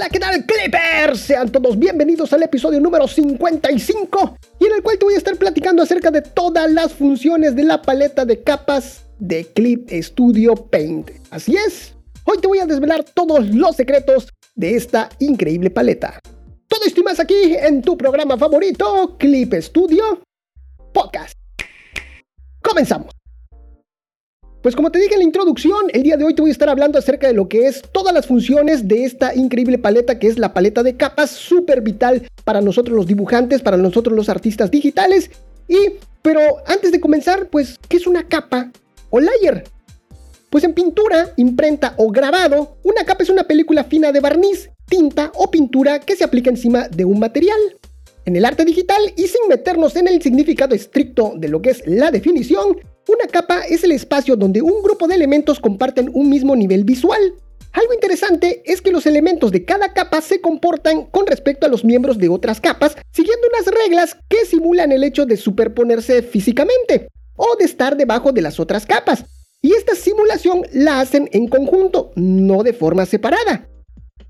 Hola, ¿qué tal Clippers? Sean todos bienvenidos al episodio número 55 y en el cual te voy a estar platicando acerca de todas las funciones de la paleta de capas de Clip Studio Paint. Así es, hoy te voy a desvelar todos los secretos de esta increíble paleta. Todo esto y más aquí en tu programa favorito, Clip Studio Podcast. Comenzamos. Pues como te dije en la introducción, el día de hoy te voy a estar hablando acerca de lo que es todas las funciones de esta increíble paleta que es la paleta de capas, súper vital para nosotros los dibujantes, para nosotros los artistas digitales. Y, pero antes de comenzar, pues, ¿qué es una capa o layer? Pues en pintura, imprenta o grabado, una capa es una película fina de barniz, tinta o pintura que se aplica encima de un material. En el arte digital, y sin meternos en el significado estricto de lo que es la definición, una capa es el espacio donde un grupo de elementos comparten un mismo nivel visual. Algo interesante es que los elementos de cada capa se comportan con respecto a los miembros de otras capas, siguiendo unas reglas que simulan el hecho de superponerse físicamente o de estar debajo de las otras capas. Y esta simulación la hacen en conjunto, no de forma separada.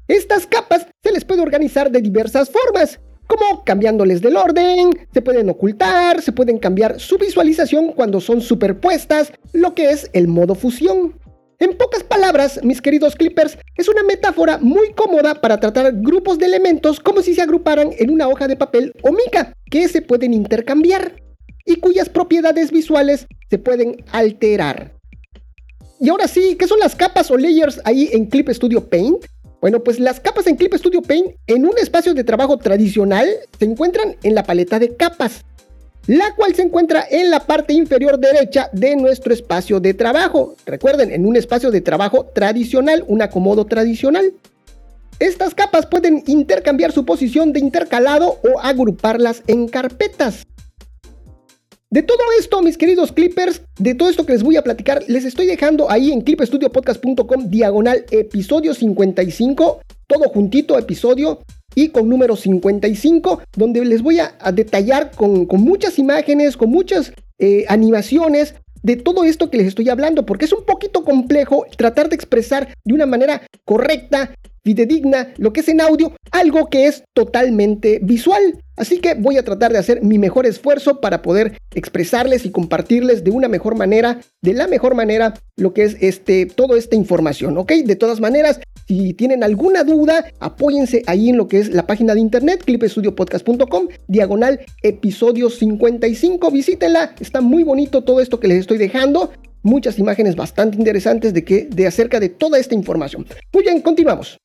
Estas capas se les puede organizar de diversas formas, como cambiándoles del orden, se pueden ocultar, se pueden cambiar su visualización cuando son superpuestas, lo que es el modo fusión. En pocas palabras, mis queridos clippers, es una metáfora muy cómoda para tratar grupos de elementos como si se agruparan en una hoja de papel o mica, que se pueden intercambiar y cuyas propiedades visuales se pueden alterar. Y ahora sí, ¿qué son las capas o layers ahí en Clip Studio Paint? Bueno, pues las capas en Clip Studio Paint en un espacio de trabajo tradicional se encuentran en la paleta de capas, la cual se encuentra en la parte inferior derecha de nuestro espacio de trabajo. Recuerden, en un espacio de trabajo tradicional, un acomodo tradicional. Estas capas pueden intercambiar su posición de intercalado o agruparlas en carpetas. De todo esto, mis queridos clippers, de todo esto que les voy a platicar, les estoy dejando ahí en clipstudiopodcast.com diagonal episodio 55, todo juntito episodio y con número 55, donde les voy a, detallar con, muchas imágenes, con muchas eh, animaciones de todo esto que les estoy hablando, porque es un poquito complejo tratar de expresar de una manera correcta fidedigna lo que es en audio, algo que es totalmente visual. Así que voy a tratar de hacer mi mejor esfuerzo para poder expresarles y compartirles de una mejor manera, de la mejor manera, lo que es este, toda esta información, ¿ok? De todas maneras, si tienen alguna duda, apóyense ahí en lo que es la página de internet, clipestudiopodcast.com, diagonal episodio 55, visítenla, está muy bonito todo esto que les estoy dejando muchas imágenes bastante interesantes de, que, de acerca de toda esta información. Muy bien, continuamos.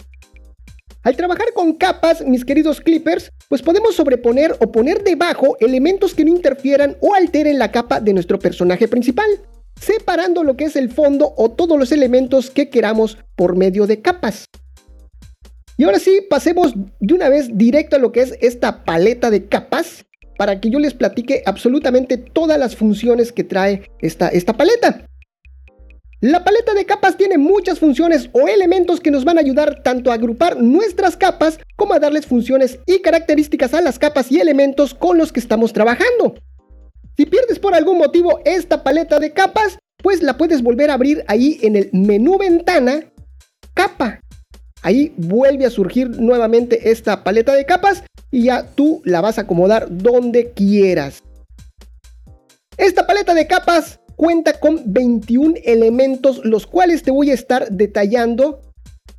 Al trabajar con capas, mis queridos clippers, pues podemos sobreponer o poner debajo elementos que no interfieran o alteren la capa de nuestro personaje principal, separando lo que es el fondo o todos los elementos que queramos por medio de capas. Y ahora sí, pasemos de una vez directo a lo que es esta paleta de capas para que yo les platique absolutamente todas las funciones que trae esta, esta paleta. La paleta de capas tiene muchas funciones o elementos que nos van a ayudar tanto a agrupar nuestras capas como a darles funciones y características a las capas y elementos con los que estamos trabajando. Si pierdes por algún motivo esta paleta de capas, pues la puedes volver a abrir ahí en el menú ventana, capa. Ahí vuelve a surgir nuevamente esta paleta de capas y ya tú la vas a acomodar donde quieras. Esta paleta de capas cuenta con 21 elementos, los cuales te voy a estar detallando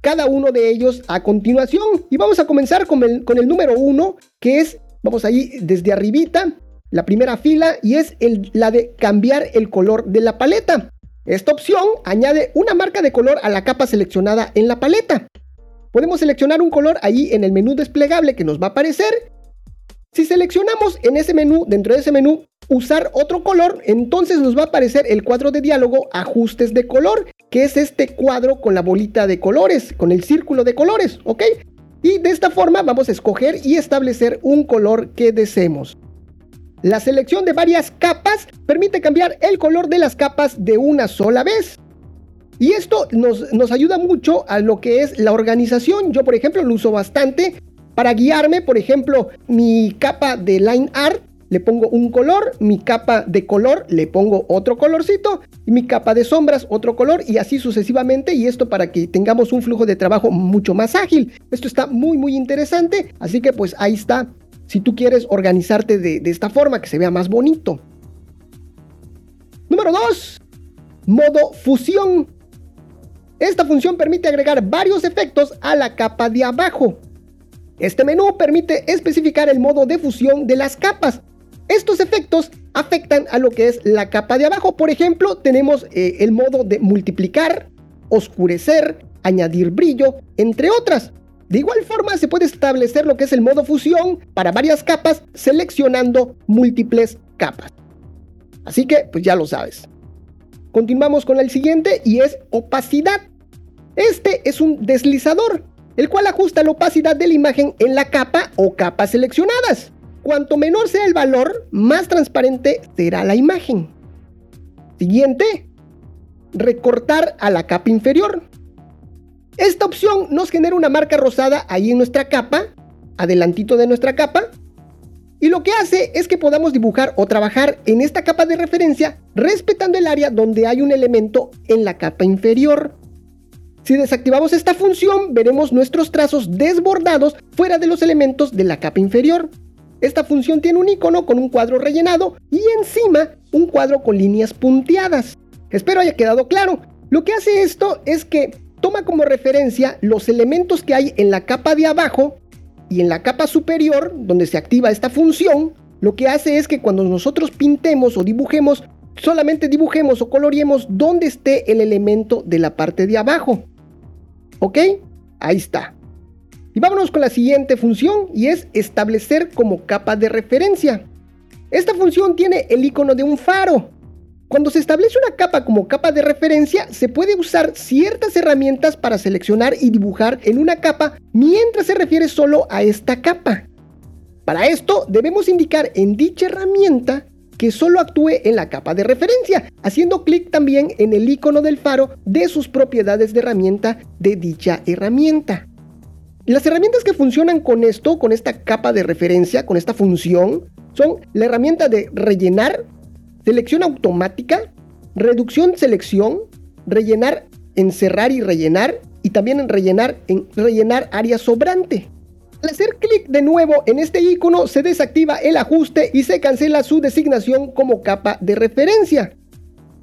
cada uno de ellos a continuación. Y vamos a comenzar con el, número 1, que es, vamos ahí desde arribita, la primera fila, y es la de cambiar el color de la paleta. Esta opción añade una marca de color a la capa seleccionada en la paleta. Podemos seleccionar un color ahí en el menú desplegable que nos va a aparecer. Si seleccionamos en ese menú, dentro de ese menú, usar otro color, entonces nos va a aparecer el cuadro de diálogo ajustes de color, que es este cuadro con la bolita de colores, con el círculo de colores, ¿ok? Y de esta forma vamos a escoger y establecer un color que deseemos. La selección de varias capas permite cambiar el color de las capas de una sola vez. Y esto nos, ayuda mucho a lo que es la organización. Yo, por ejemplo, lo uso bastante para guiarme. Por ejemplo, mi capa de line art le pongo un color, mi capa de color le pongo otro colorcito mi capa de sombras otro color y así sucesivamente y esto para que tengamos un flujo de trabajo mucho más ágil. Esto está muy muy interesante, así que pues ahí está. Si tú quieres organizarte de, de esta forma, que se vea más bonito. Número 2. Modo fusión. Esta función permite agregar varios efectos a la capa de abajo. Este menú permite especificar el modo de fusión de las capas. Estos efectos afectan a lo que es la capa de abajo. Por ejemplo, tenemos eh, el modo de multiplicar, oscurecer, añadir brillo, entre otras. De igual forma, se puede establecer lo que es el modo fusión para varias capas seleccionando múltiples capas. Así que, pues ya lo sabes. Continuamos con el siguiente y es opacidad. Este es un deslizador el cual ajusta la opacidad de la imagen en la capa o capas seleccionadas. Cuanto menor sea el valor, más transparente será la imagen. Siguiente, recortar a la capa inferior. Esta opción nos genera una marca rosada ahí en nuestra capa, adelantito de nuestra capa, y lo que hace es que podamos dibujar o trabajar en esta capa de referencia respetando el área donde hay un elemento en la capa inferior. Si desactivamos esta función, veremos nuestros trazos desbordados fuera de los elementos de la capa inferior. Esta función tiene un icono con un cuadro rellenado y encima un cuadro con líneas punteadas. Espero haya quedado claro. Lo que hace esto es que toma como referencia los elementos que hay en la capa de abajo y en la capa superior, donde se activa esta función, lo que hace es que cuando nosotros pintemos o dibujemos, solamente dibujemos o coloriemos donde esté el elemento de la parte de abajo. ¿Ok? Ahí está. Y vámonos con la siguiente función y es establecer como capa de referencia. Esta función tiene el icono de un faro. Cuando se establece una capa como capa de referencia, se puede usar ciertas herramientas para seleccionar y dibujar en una capa mientras se refiere solo a esta capa. Para esto debemos indicar en dicha herramienta que solo actúe en la capa de referencia, haciendo clic también en el icono del faro de sus propiedades de herramienta de dicha herramienta. Las herramientas que funcionan con esto, con esta capa de referencia, con esta función, son la herramienta de rellenar, selección automática, reducción selección, rellenar, encerrar y rellenar, y también en rellenar en rellenar área sobrante. Al hacer clic de nuevo en este icono se desactiva el ajuste y se cancela su designación como capa de referencia.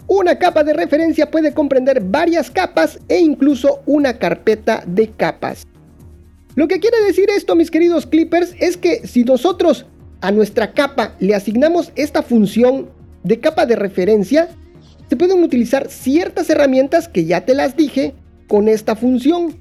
Una capa de referencia puede comprender varias capas e incluso una carpeta de capas. Lo que quiere decir esto, mis queridos clippers, es que si nosotros a nuestra capa le asignamos esta función de capa de referencia, se pueden utilizar ciertas herramientas que ya te las dije con esta función.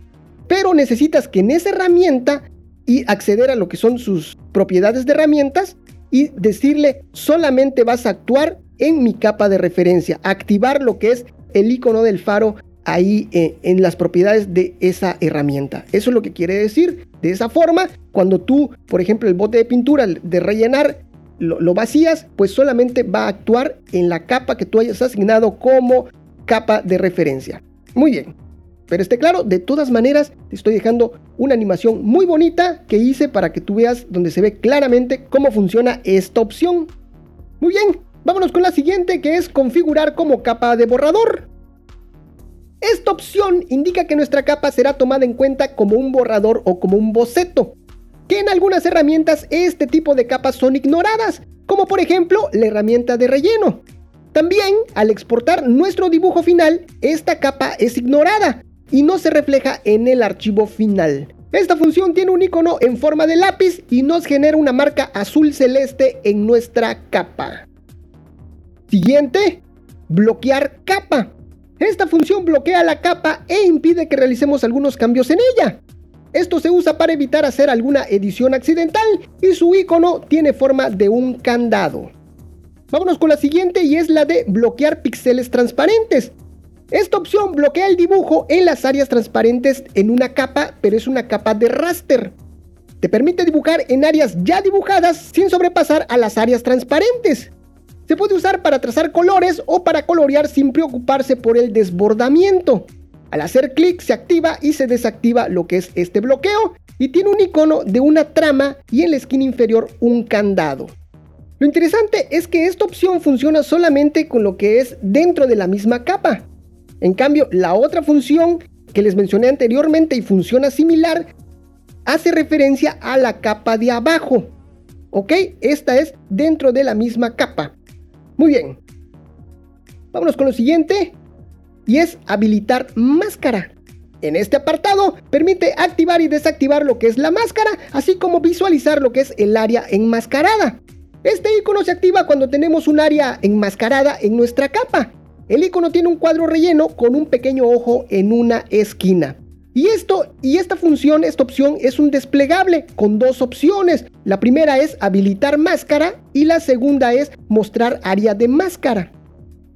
Pero necesitas que en esa herramienta y acceder a lo que son sus propiedades de herramientas y decirle solamente vas a actuar en mi capa de referencia, activar lo que es el icono del faro ahí eh, en las propiedades de esa herramienta. Eso es lo que quiere decir. De esa forma, cuando tú, por ejemplo, el bote de pintura de rellenar lo, lo vacías, pues solamente va a actuar en la capa que tú hayas asignado como capa de referencia. Muy bien. Pero esté claro, de todas maneras, te estoy dejando una animación muy bonita que hice para que tú veas donde se ve claramente cómo funciona esta opción. Muy bien, vámonos con la siguiente que es configurar como capa de borrador. Esta opción indica que nuestra capa será tomada en cuenta como un borrador o como un boceto, que en algunas herramientas este tipo de capas son ignoradas, como por ejemplo la herramienta de relleno. También, al exportar nuestro dibujo final, esta capa es ignorada, y no se refleja en el archivo final. Esta función tiene un icono en forma de lápiz y nos genera una marca azul celeste en nuestra capa. Siguiente, bloquear capa. Esta función bloquea la capa e impide que realicemos algunos cambios en ella. Esto se usa para evitar hacer alguna edición accidental y su icono tiene forma de un candado. Vámonos con la siguiente y es la de bloquear píxeles transparentes. Esta opción bloquea el dibujo en las áreas transparentes en una capa, pero es una capa de raster. Te permite dibujar en áreas ya dibujadas sin sobrepasar a las áreas transparentes. Se puede usar para trazar colores o para colorear sin preocuparse por el desbordamiento. Al hacer clic se activa y se desactiva lo que es este bloqueo y tiene un icono de una trama y en la esquina inferior un candado. Lo interesante es que esta opción funciona solamente con lo que es dentro de la misma capa. En cambio, la otra función que les mencioné anteriormente y funciona similar hace referencia a la capa de abajo. ¿Ok? Esta es dentro de la misma capa. Muy bien. Vámonos con lo siguiente. Y es habilitar máscara. En este apartado permite activar y desactivar lo que es la máscara, así como visualizar lo que es el área enmascarada. Este icono se activa cuando tenemos un área enmascarada en nuestra capa. El icono tiene un cuadro relleno con un pequeño ojo en una esquina. Y esto y esta función, esta opción es un desplegable con dos opciones. La primera es habilitar máscara y la segunda es mostrar área de máscara.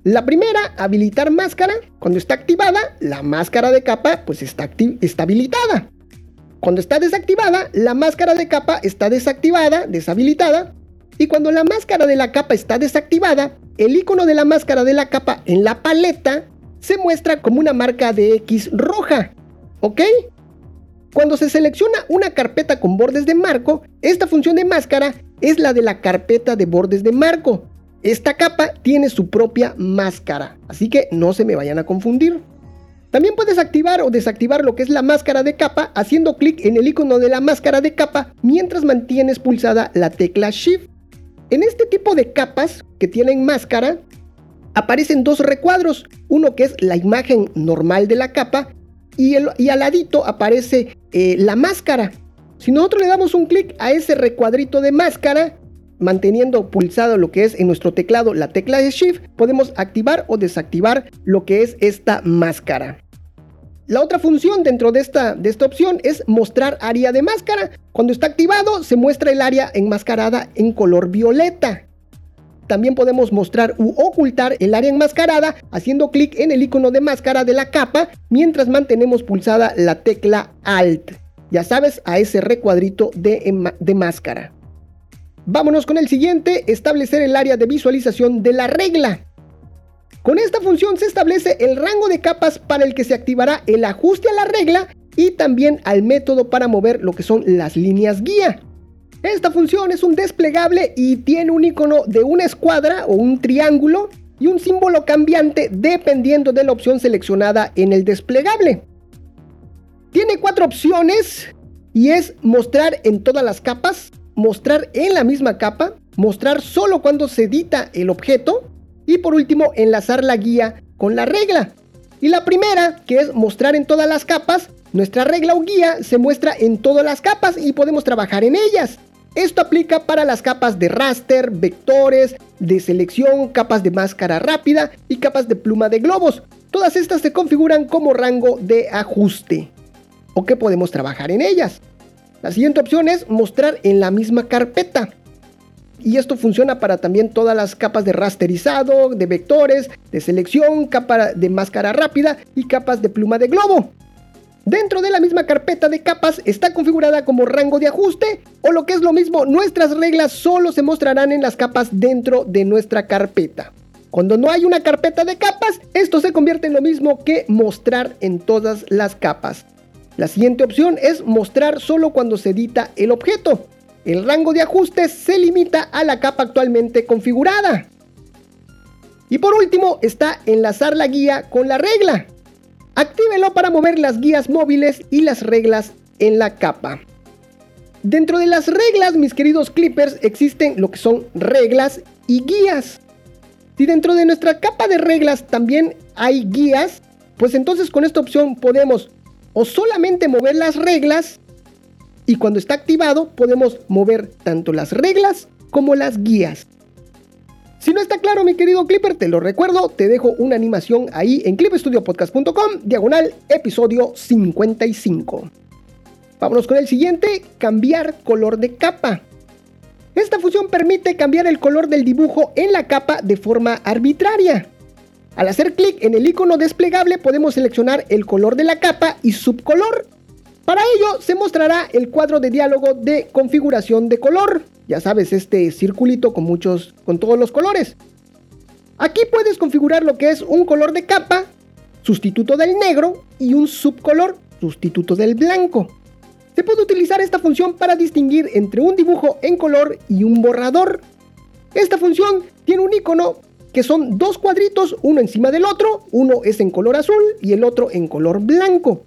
La primera, habilitar máscara. Cuando está activada, la máscara de capa pues está, está habilitada. Cuando está desactivada, la máscara de capa está desactivada, deshabilitada. Y cuando la máscara de la capa está desactivada, el icono de la máscara de la capa en la paleta se muestra como una marca de X roja. ¿Ok? Cuando se selecciona una carpeta con bordes de marco, esta función de máscara es la de la carpeta de bordes de marco. Esta capa tiene su propia máscara, así que no se me vayan a confundir. También puedes activar o desactivar lo que es la máscara de capa haciendo clic en el icono de la máscara de capa mientras mantienes pulsada la tecla Shift. En este tipo de capas que tienen máscara, aparecen dos recuadros, uno que es la imagen normal de la capa y, al ladito aparece eh, la máscara. Si nosotros le damos un clic a ese recuadrito de máscara, manteniendo pulsado lo que es en nuestro teclado la tecla de Shift, podemos activar o desactivar lo que es esta máscara. La otra función dentro de esta, de esta opción es mostrar área de máscara. Cuando está activado se muestra el área enmascarada en color violeta. También podemos mostrar u ocultar el área enmascarada haciendo clic en el icono de máscara de la capa mientras mantenemos pulsada la tecla Alt. Ya sabes, a ese recuadrito de, de máscara. Vámonos con el siguiente, establecer el área de visualización de la regla. Con esta función se establece el rango de capas para el que se activará el ajuste a la regla y también al método para mover lo que son las líneas guía. Esta función es un desplegable y tiene un icono de una escuadra o un triángulo y un símbolo cambiante dependiendo de la opción seleccionada en el desplegable. Tiene cuatro opciones y es mostrar en todas las capas, mostrar en la misma capa, mostrar solo cuando se edita el objeto y por último enlazar la guía con la regla. Y la primera, que es mostrar en todas las capas, nuestra regla o guía se muestra en todas las capas y podemos trabajar en ellas. Esto aplica para las capas de raster, vectores, de selección, capas de máscara rápida y capas de pluma de globos. Todas estas se configuran como rango de ajuste o que podemos trabajar en ellas. La siguiente opción es mostrar en la misma carpeta. Y esto funciona para también todas las capas de rasterizado, de vectores, de selección, capa de máscara rápida y capas de pluma de globo. Dentro de la misma carpeta de capas está configurada como rango de ajuste o lo que es lo mismo, nuestras reglas solo se mostrarán en las capas dentro de nuestra carpeta. Cuando no hay una carpeta de capas, esto se convierte en lo mismo que mostrar en todas las capas. La siguiente opción es mostrar solo cuando se edita el objeto. El rango de ajustes se limita a la capa actualmente configurada. Y por último está enlazar la guía con la regla. Actívelo para mover las guías móviles y las reglas en la capa. Dentro de las reglas, mis queridos clippers, existen lo que son reglas y guías. Si dentro de nuestra capa de reglas también hay guías, pues entonces con esta opción podemos o solamente mover las reglas y cuando está activado podemos mover tanto las reglas como las guías. Si no está claro, mi querido Clipper, te lo recuerdo, te dejo una animación ahí en clipstudiopodcast.com, diagonal episodio 55. Vámonos con el siguiente, cambiar color de capa. Esta función permite cambiar el color del dibujo en la capa de forma arbitraria. Al hacer clic en el icono desplegable podemos seleccionar el color de la capa y subcolor. Para ello se mostrará el cuadro de diálogo de configuración de color. Ya sabes, este circulito con muchos, con todos los colores. Aquí puedes configurar lo que es un color de capa, sustituto del negro y un subcolor, sustituto del blanco. Se puede utilizar esta función para distinguir entre un dibujo en color y un borrador. Esta función tiene un icono que son dos cuadritos, uno encima del otro, uno es en color azul y el otro en color blanco.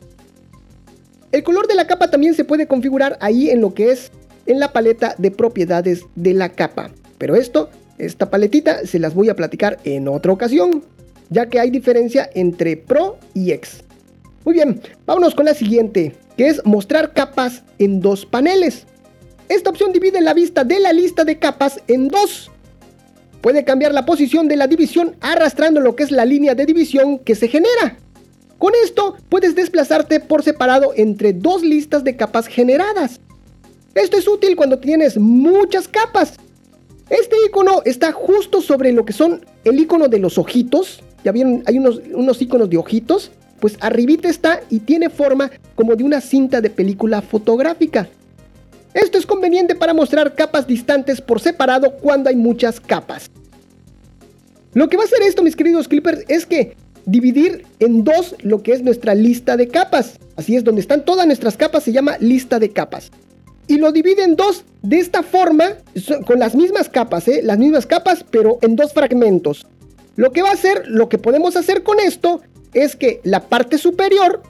El color de la capa también se puede configurar ahí en lo que es en la paleta de propiedades de la capa. Pero esto, esta paletita, se las voy a platicar en otra ocasión, ya que hay diferencia entre Pro y X. Muy bien, vámonos con la siguiente, que es mostrar capas en dos paneles. Esta opción divide la vista de la lista de capas en dos. Puede cambiar la posición de la división arrastrando lo que es la línea de división que se genera. Con esto puedes desplazarte por separado entre dos listas de capas generadas. Esto es útil cuando tienes muchas capas. Este icono está justo sobre lo que son el icono de los ojitos. Ya vieron, hay unos, unos iconos de ojitos. Pues arribita está y tiene forma como de una cinta de película fotográfica. Esto es conveniente para mostrar capas distantes por separado cuando hay muchas capas. Lo que va a hacer esto, mis queridos clippers, es que dividir en dos lo que es nuestra lista de capas. Así es, donde están todas nuestras capas se llama lista de capas. Y lo divide en dos de esta forma, con las mismas capas, ¿eh? las mismas capas, pero en dos fragmentos. Lo que va a hacer, lo que podemos hacer con esto, es que la parte superior,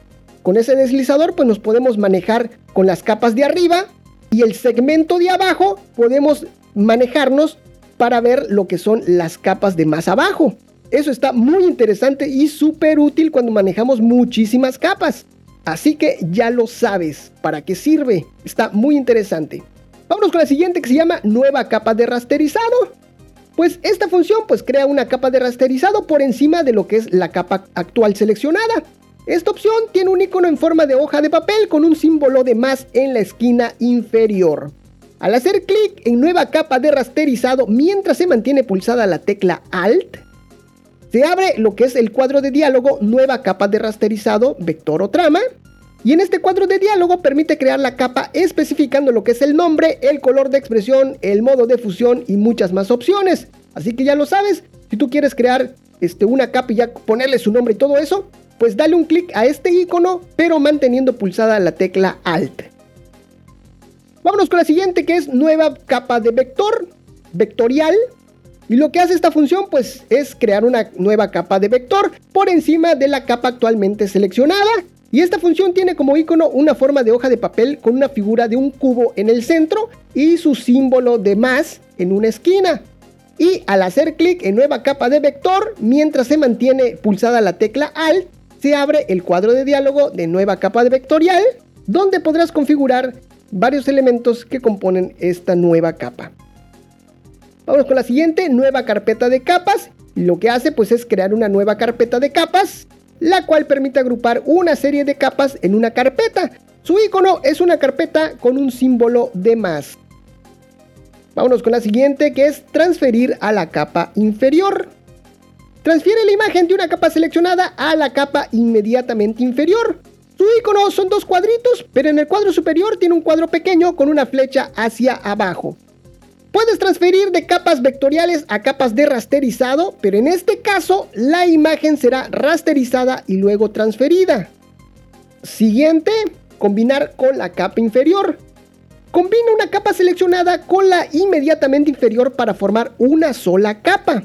con ese deslizador, pues nos podemos manejar con las capas de arriba y el segmento de abajo podemos manejarnos para ver lo que son las capas de más abajo. Eso está muy interesante y súper útil cuando manejamos muchísimas capas. Así que ya lo sabes para qué sirve. Está muy interesante. Vámonos con la siguiente que se llama nueva capa de rasterizado. Pues esta función pues crea una capa de rasterizado por encima de lo que es la capa actual seleccionada. Esta opción tiene un icono en forma de hoja de papel con un símbolo de más en la esquina inferior. Al hacer clic en nueva capa de rasterizado mientras se mantiene pulsada la tecla Alt, se abre lo que es el cuadro de diálogo nueva capa de rasterizado vector o trama. Y en este cuadro de diálogo permite crear la capa especificando lo que es el nombre, el color de expresión, el modo de fusión y muchas más opciones. Así que ya lo sabes, si tú quieres crear este, una capa y ya ponerle su nombre y todo eso, pues dale un clic a este icono, pero manteniendo pulsada la tecla Alt. Vámonos con la siguiente que es nueva capa de vector, vectorial. Y lo que hace esta función pues es crear una nueva capa de vector por encima de la capa actualmente seleccionada. Y esta función tiene como icono una forma de hoja de papel con una figura de un cubo en el centro y su símbolo de más en una esquina. Y al hacer clic en nueva capa de vector, mientras se mantiene pulsada la tecla Alt, se abre el cuadro de diálogo de nueva capa de vectorial, donde podrás configurar varios elementos que componen esta nueva capa. Vamos con la siguiente, nueva carpeta de capas. Lo que hace pues es crear una nueva carpeta de capas, la cual permite agrupar una serie de capas en una carpeta. Su icono es una carpeta con un símbolo de más. Vámonos con la siguiente que es transferir a la capa inferior. Transfiere la imagen de una capa seleccionada a la capa inmediatamente inferior. Su icono son dos cuadritos, pero en el cuadro superior tiene un cuadro pequeño con una flecha hacia abajo. Puedes transferir de capas vectoriales a capas de rasterizado, pero en este caso la imagen será rasterizada y luego transferida. Siguiente, combinar con la capa inferior. Combina una capa seleccionada con la inmediatamente inferior para formar una sola capa.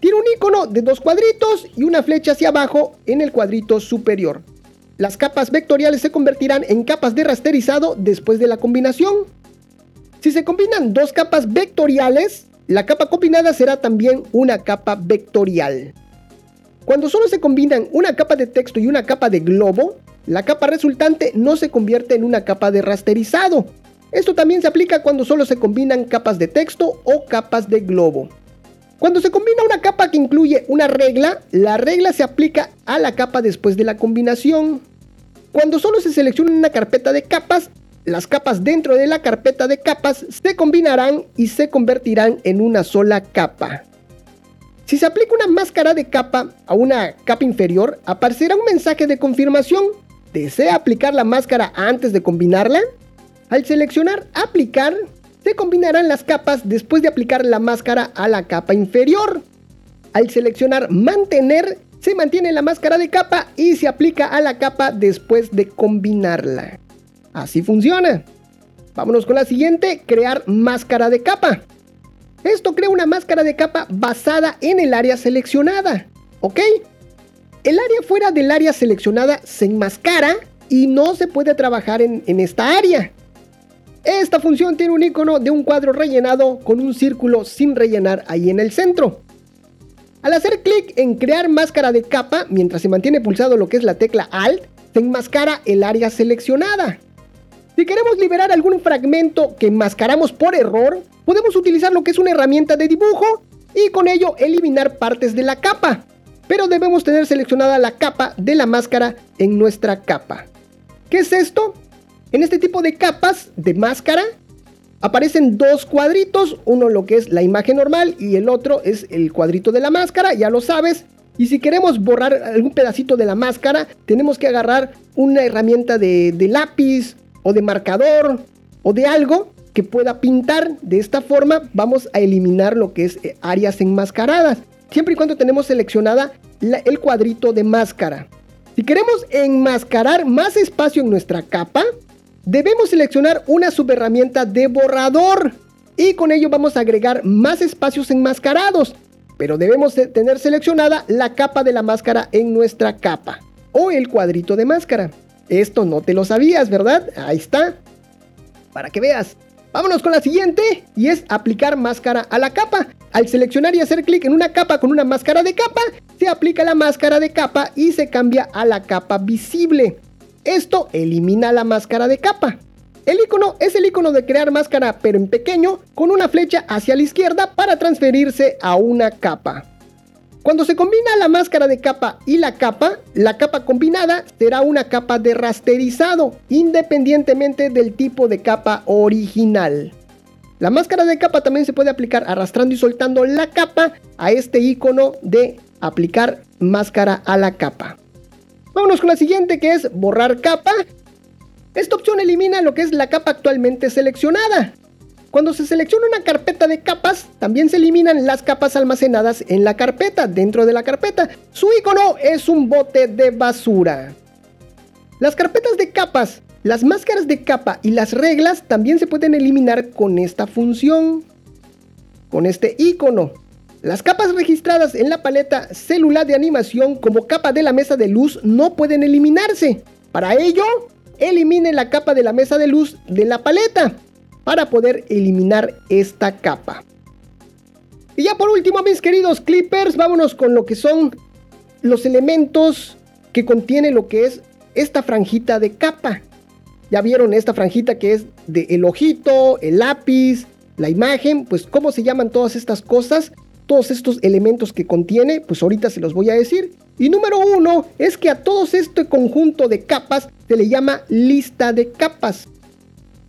Tiene un icono de dos cuadritos y una flecha hacia abajo en el cuadrito superior. Las capas vectoriales se convertirán en capas de rasterizado después de la combinación. Si se combinan dos capas vectoriales, la capa combinada será también una capa vectorial. Cuando solo se combinan una capa de texto y una capa de globo, la capa resultante no se convierte en una capa de rasterizado. Esto también se aplica cuando solo se combinan capas de texto o capas de globo. Cuando se combina una capa que incluye una regla, la regla se aplica a la capa después de la combinación. Cuando solo se selecciona una carpeta de capas, las capas dentro de la carpeta de capas se combinarán y se convertirán en una sola capa. Si se aplica una máscara de capa a una capa inferior, aparecerá un mensaje de confirmación. ¿Desea aplicar la máscara antes de combinarla? Al seleccionar aplicar, se combinarán las capas después de aplicar la máscara a la capa inferior. Al seleccionar mantener, se mantiene la máscara de capa y se aplica a la capa después de combinarla. Así funciona. Vámonos con la siguiente, crear máscara de capa. Esto crea una máscara de capa basada en el área seleccionada, ¿ok? El área fuera del área seleccionada se enmascara y no se puede trabajar en, en esta área. Esta función tiene un icono de un cuadro rellenado con un círculo sin rellenar ahí en el centro. Al hacer clic en crear máscara de capa, mientras se mantiene pulsado lo que es la tecla Alt, se enmascara el área seleccionada. Si queremos liberar algún fragmento que enmascaramos por error, podemos utilizar lo que es una herramienta de dibujo y con ello eliminar partes de la capa. Pero debemos tener seleccionada la capa de la máscara en nuestra capa. ¿Qué es esto? En este tipo de capas de máscara aparecen dos cuadritos, uno lo que es la imagen normal y el otro es el cuadrito de la máscara, ya lo sabes. Y si queremos borrar algún pedacito de la máscara, tenemos que agarrar una herramienta de, de lápiz o de marcador o de algo que pueda pintar. De esta forma vamos a eliminar lo que es eh, áreas enmascaradas, siempre y cuando tenemos seleccionada el cuadrito de máscara. Si queremos enmascarar más espacio en nuestra capa, debemos seleccionar una subherramienta de borrador y con ello vamos a agregar más espacios enmascarados, pero debemos tener seleccionada la capa de la máscara en nuestra capa o el cuadrito de máscara. Esto no te lo sabías, ¿verdad? Ahí está. Para que veas. Vámonos con la siguiente y es aplicar máscara a la capa. Al seleccionar y hacer clic en una capa con una máscara de capa, se aplica la máscara de capa y se cambia a la capa visible. Esto elimina la máscara de capa. El icono es el icono de crear máscara pero en pequeño con una flecha hacia la izquierda para transferirse a una capa. Cuando se combina la máscara de capa y la capa, la capa combinada será una capa de rasterizado, independientemente del tipo de capa original. La máscara de capa también se puede aplicar arrastrando y soltando la capa a este icono de aplicar máscara a la capa. Vámonos con la siguiente que es borrar capa. Esta opción elimina lo que es la capa actualmente seleccionada. Cuando se selecciona una carpeta de capas, también se eliminan las capas almacenadas en la carpeta, dentro de la carpeta. Su icono es un bote de basura. Las carpetas de capas, las máscaras de capa y las reglas también se pueden eliminar con esta función, con este icono. Las capas registradas en la paleta celular de animación como capa de la mesa de luz no pueden eliminarse. Para ello, elimine la capa de la mesa de luz de la paleta para poder eliminar esta capa. Y ya por último, mis queridos clippers, vámonos con lo que son los elementos que contiene lo que es esta franjita de capa. Ya vieron esta franjita que es de el ojito, el lápiz, la imagen, pues cómo se llaman todas estas cosas, todos estos elementos que contiene, pues ahorita se los voy a decir. Y número uno es que a todos este conjunto de capas se le llama lista de capas.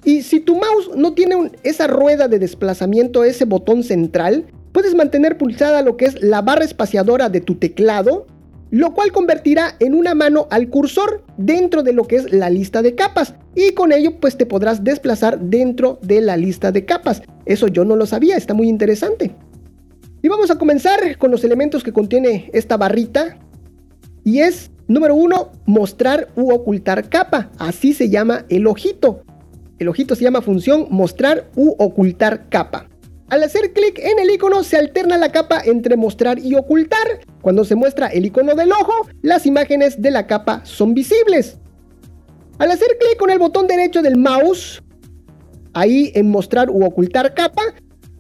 Y si tu mouse no tiene esa rueda de desplazamiento, ese botón central, puedes mantener pulsada lo que es la barra espaciadora de tu teclado, lo cual convertirá en una mano al cursor dentro de lo que es la lista de capas y con ello pues te podrás desplazar dentro de la lista de capas. Eso yo no lo sabía, está muy interesante. Y vamos a comenzar con los elementos que contiene esta barrita y es número uno, mostrar u ocultar capa, así se llama el ojito. El ojito se llama función mostrar u ocultar capa. Al hacer clic en el icono se alterna la capa entre mostrar y ocultar. Cuando se muestra el icono del ojo, las imágenes de la capa son visibles. Al hacer clic con el botón derecho del mouse, ahí en mostrar u ocultar capa,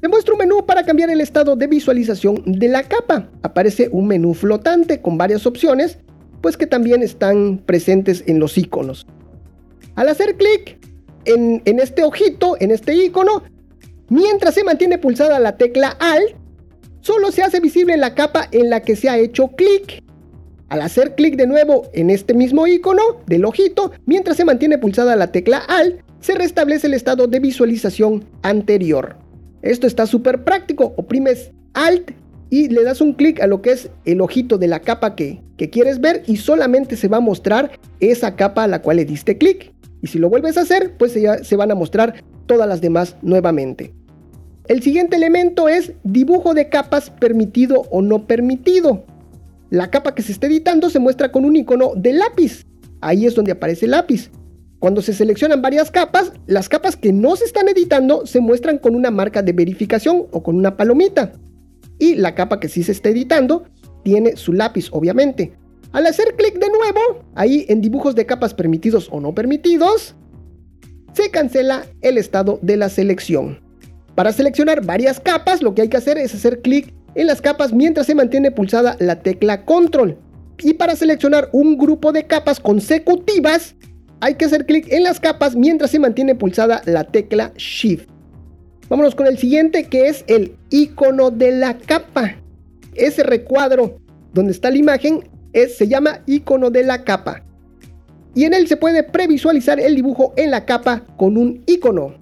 se muestra un menú para cambiar el estado de visualización de la capa. Aparece un menú flotante con varias opciones, pues que también están presentes en los iconos. Al hacer clic en, este ojito, en este icono, mientras se mantiene pulsada la tecla Alt, solo se hace visible la capa en la que se ha hecho clic. Al hacer clic de nuevo en este mismo icono del ojito, mientras se mantiene pulsada la tecla Alt, se restablece el estado de visualización anterior. Esto está súper práctico. Oprimes Alt y le das un clic a lo que es el ojito de la capa que, quieres ver y solamente se va a mostrar esa capa a la cual le diste clic. Y si lo vuelves a hacer, pues se, se van a mostrar todas las demás nuevamente. El siguiente elemento es dibujo de capas permitido o no permitido. La capa que se está editando se muestra con un icono de lápiz. Ahí es donde aparece el lápiz. Cuando se seleccionan varias capas, las capas que no se están editando se muestran con una marca de verificación o con una palomita. Y la capa que sí se está editando tiene su lápiz, obviamente. Al hacer clic de nuevo, ahí en dibujos de capas permitidos o no permitidos, se cancela el estado de la selección. Para seleccionar varias capas, lo que hay que hacer es hacer clic en las capas mientras se mantiene pulsada la tecla control. Y para seleccionar un grupo de capas consecutivas, hay que hacer clic en las capas mientras se mantiene pulsada la tecla shift. Vámonos con el siguiente que es el icono de la capa. Ese recuadro donde está la imagen es, se llama icono de la capa. Y en él se puede previsualizar el dibujo en la capa con un icono.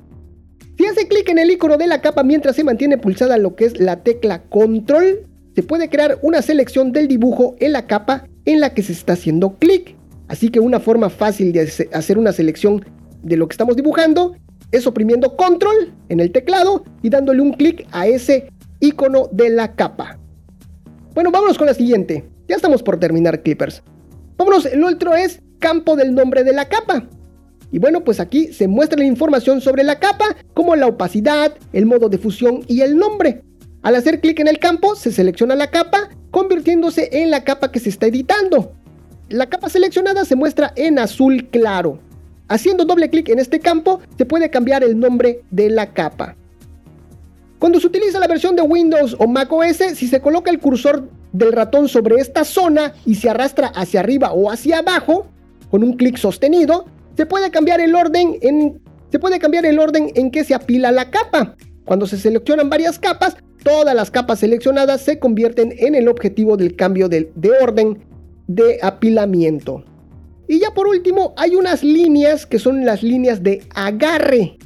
Si hace clic en el icono de la capa mientras se mantiene pulsada lo que es la tecla control, se puede crear una selección del dibujo en la capa en la que se está haciendo clic. Así que una forma fácil de hacer una selección de lo que estamos dibujando es oprimiendo control en el teclado y dándole un clic a ese icono de la capa. Bueno, vámonos con la siguiente. Ya estamos por terminar, Clippers. Vámonos, el otro es campo del nombre de la capa. Y bueno, pues aquí se muestra la información sobre la capa, como la opacidad, el modo de fusión y el nombre. Al hacer clic en el campo, se selecciona la capa, convirtiéndose en la capa que se está editando. La capa seleccionada se muestra en azul claro. Haciendo doble clic en este campo, se puede cambiar el nombre de la capa. Cuando se utiliza la versión de Windows o Mac OS, si se coloca el cursor del ratón sobre esta zona y se arrastra hacia arriba o hacia abajo, con un clic sostenido, se puede cambiar el orden en, se puede cambiar el orden en que se apila la capa. Cuando se seleccionan varias capas, todas las capas seleccionadas se convierten en el objetivo del cambio de, de orden de apilamiento. Y ya por último, hay unas líneas que son las líneas de agarre.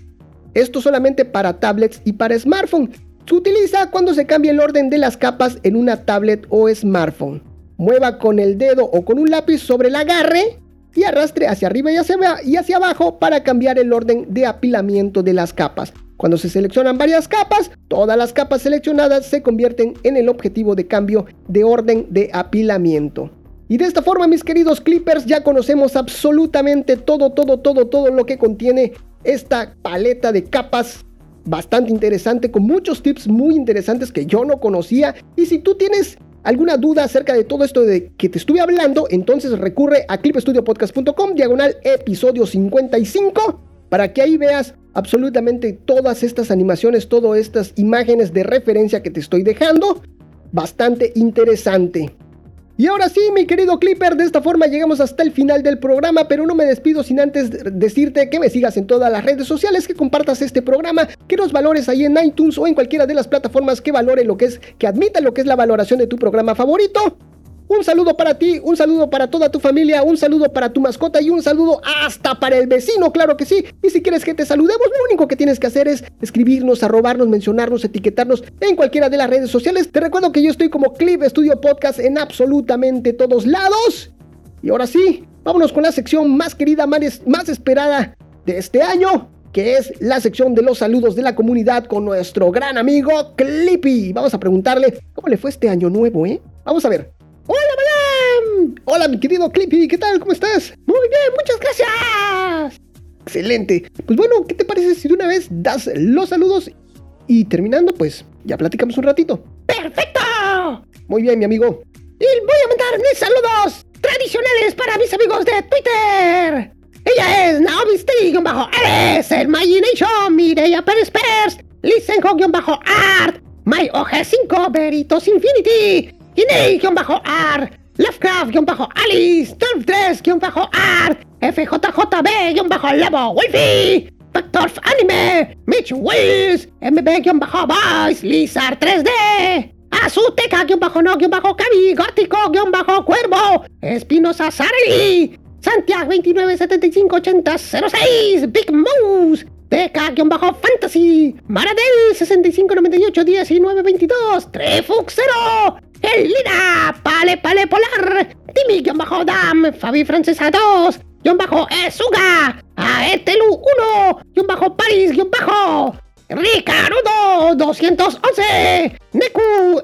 Esto solamente para tablets y para smartphone. Se utiliza cuando se cambia el orden de las capas en una tablet o smartphone. Mueva con el dedo o con un lápiz sobre el agarre y arrastre hacia arriba y hacia, y hacia abajo para cambiar el orden de apilamiento de las capas. Cuando se seleccionan varias capas, todas las capas seleccionadas se convierten en el objetivo de cambio de orden de apilamiento. Y de esta forma, mis queridos clippers, ya conocemos absolutamente todo, todo, todo, todo lo que contiene esta paleta de capas bastante interesante con muchos tips muy interesantes que yo no conocía. Y si tú tienes alguna duda acerca de todo esto de que te estuve hablando, entonces recurre a clipstudiopodcast.com diagonal episodio 55 para que ahí veas absolutamente todas estas animaciones, todas estas imágenes de referencia que te estoy dejando. Bastante interesante. Y ahora sí, mi querido Clipper, de esta forma llegamos hasta el final del programa, pero no me despido sin antes decirte que me sigas en todas las redes sociales, que compartas este programa, que nos valores ahí en iTunes o en cualquiera de las plataformas que valore lo que es, que admita lo que es la valoración de tu programa favorito. Un saludo para ti, un saludo para toda tu familia, un saludo para tu mascota y un saludo hasta para el vecino, claro que sí. Y si quieres que te saludemos, lo único que tienes que hacer es escribirnos, arrobarnos, mencionarnos, etiquetarnos en cualquiera de las redes sociales. Te recuerdo que yo estoy como Clip Studio Podcast en absolutamente todos lados. Y ahora sí, vámonos con la sección más querida, más esperada de este año, que es la sección de los saludos de la comunidad con nuestro gran amigo Clippy. Vamos a preguntarle cómo le fue este año nuevo, ¿eh? Vamos a ver. ¡Hola, madame! Hola, mi querido Clippy, ¿qué tal? ¿Cómo estás? Muy bien, muchas gracias. Excelente. Pues bueno, ¿qué te parece si de una vez das los saludos y terminando, pues ya platicamos un ratito? ¡Perfecto! Muy bien, mi amigo. Y voy a mandar mis saludos tradicionales para mis amigos de Twitter. Ella es Naomi Stig-Alex, el Imagination, Mireia Pérez Pers, Lisenjo-Art, My OG5, Veritos Infinity, Inei-Art, Lovecraft-Alice, Turf3-Art, FJJB-Labo, Wolfie, Factor Anime, Mitch Wills, MB-Vice, Lizard 3D, Azuteca-No-Cabi, Gótico-Cuervo, Espinosa Sareli, Santiago 29758006, Big Moose, TK-Fantasy, Maradel 65981922, Trefuxero, Elida, Pale Pale Polar, Timmy-Dam, Fabi Francesa 2, guion bajo Esuga, Aetelu 1, bajo Paris, bajo. Ricardo 211, Neku,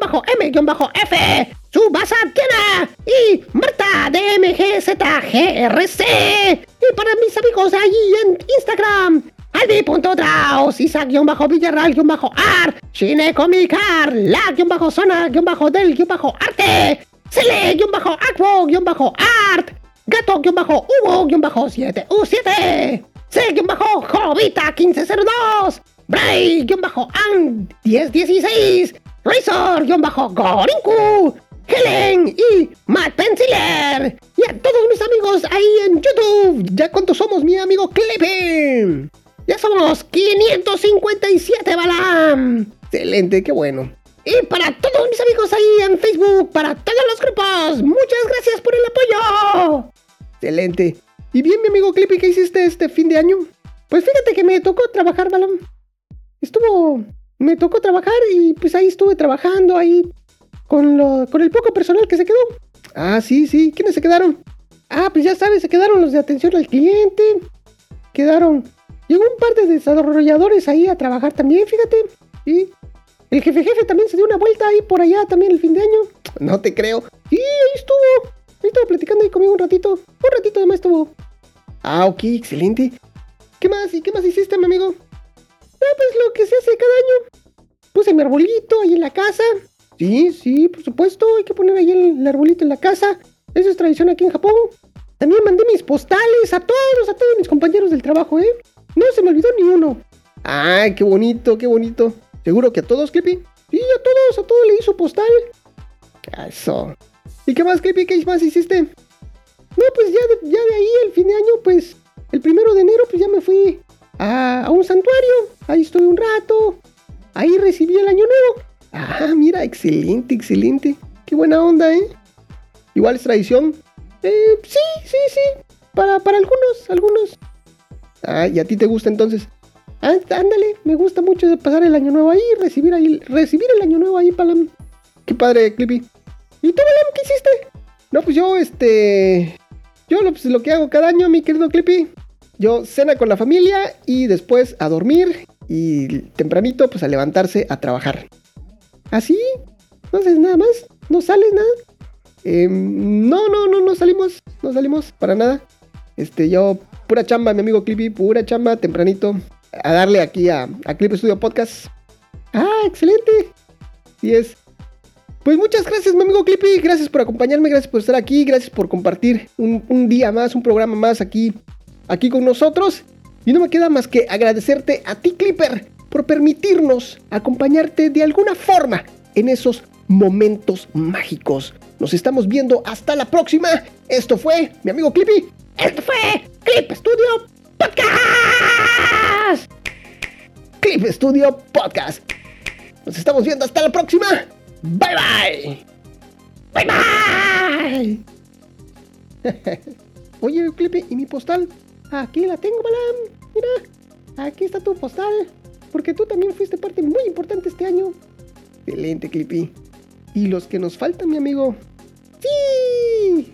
bajo M, bajo F, Subasa Tiana y Marta DMGZGRC, Y para mis amigos allí en Instagram, Aldi.traos, Isaac-Villarral-Art, Shinecomicar, La-Zona-Del-Arte, Cele-Aquo-Art, Gato-Hugo-7U7, C-Jovita1502, Bray-An1016, Razor-Gorinku, Helen y Matt Penciler. Y a todos mis amigos ahí en YouTube. ¿Ya cuántos somos, mi amigo Clippy? Ya somos 557, Balam. Excelente, qué bueno. Y para todos mis amigos ahí en Facebook, para todos los grupos, muchas gracias por el apoyo. Excelente. Y bien, mi amigo Clippy, ¿qué hiciste este fin de año? Pues fíjate que me tocó trabajar, Balam. Estuvo. Me tocó trabajar y pues ahí estuve trabajando, ahí con, lo, con el poco personal que se quedó. Ah, sí, sí. ¿Quiénes se quedaron? Ah, pues ya sabes, se quedaron los de atención al cliente. Quedaron. Llegó un par de desarrolladores ahí a trabajar también, fíjate. Y el jefe jefe también se dio una vuelta ahí por allá también el fin de año. No te creo. Sí, ahí estuvo. Ahí estuvo platicando ahí conmigo un ratito. Un ratito además estuvo. Ah, ok, excelente. ¿Qué más? ¿Y qué más hiciste, mi amigo? Ah, pues lo que se hace cada año. Puse mi arbolito ahí en la casa. Sí, sí, por supuesto, hay que poner ahí el, arbolito en la casa. Eso es tradición aquí en Japón. También mandé mis postales a todos, a todos mis compañeros del trabajo, ¿eh? No se me olvidó ni uno. Ay, qué bonito, qué bonito. ¿Seguro que a todos, Clippy? Sí, a todos, a todos le hizo postal. Eso. ¿Y qué más, Clippy? ¿Qué más hiciste? No, pues ya ya de ahí, el fin de año, pues, el primero de enero, pues ya me fui a, un santuario. Ahí estuve un rato. Ahí recibí el año nuevo. Ah, mira, excelente, excelente. Qué buena onda, ¿eh? Igual es tradición. Eh, sí, sí, sí. Para, para algunos, algunos. Ah, ¿y a ti te gusta entonces? Ah, ándale, me gusta mucho pasar el año nuevo ahí, recibir ahí, recibir el año nuevo ahí, Palam. Qué padre, Clippy. ¿Y tú, Palam, qué hiciste? No, pues yo, este... Yo pues, lo que hago cada año, mi querido Clippy. Yo cena con la familia y después a dormir y tempranito pues a levantarse a trabajar. ¿Así? ¿No haces nada más? ¿No sales nada? Em, no, no, no, no salimos. No salimos para nada. Este, yo, pura chamba, mi amigo Clippy, pura chamba, tempranito. A darle aquí a, a Clip Studio Podcast. Ah, excelente. Y es. Pues muchas gracias, mi amigo Clippy. Gracias por acompañarme, gracias por estar aquí, gracias por compartir un, un día más, un programa más aquí, aquí con nosotros. Y no me queda más que agradecerte a ti, Clipper, por permitirnos acompañarte de alguna forma en esos momentos mágicos. Nos estamos viendo hasta la próxima. Esto fue mi amigo Clippy. Esto fue Clip Studio Podcast. Clip Studio Podcast. Nos estamos viendo hasta la próxima. Bye bye. Bye bye. Oye, Clippy, ¿y mi postal? Aquí la tengo, Balam. Mira, aquí está tu postal. Porque tú también fuiste parte muy importante este año. Excelente, Clippy. ¿Y los que nos faltan, mi amigo? ¡Sí!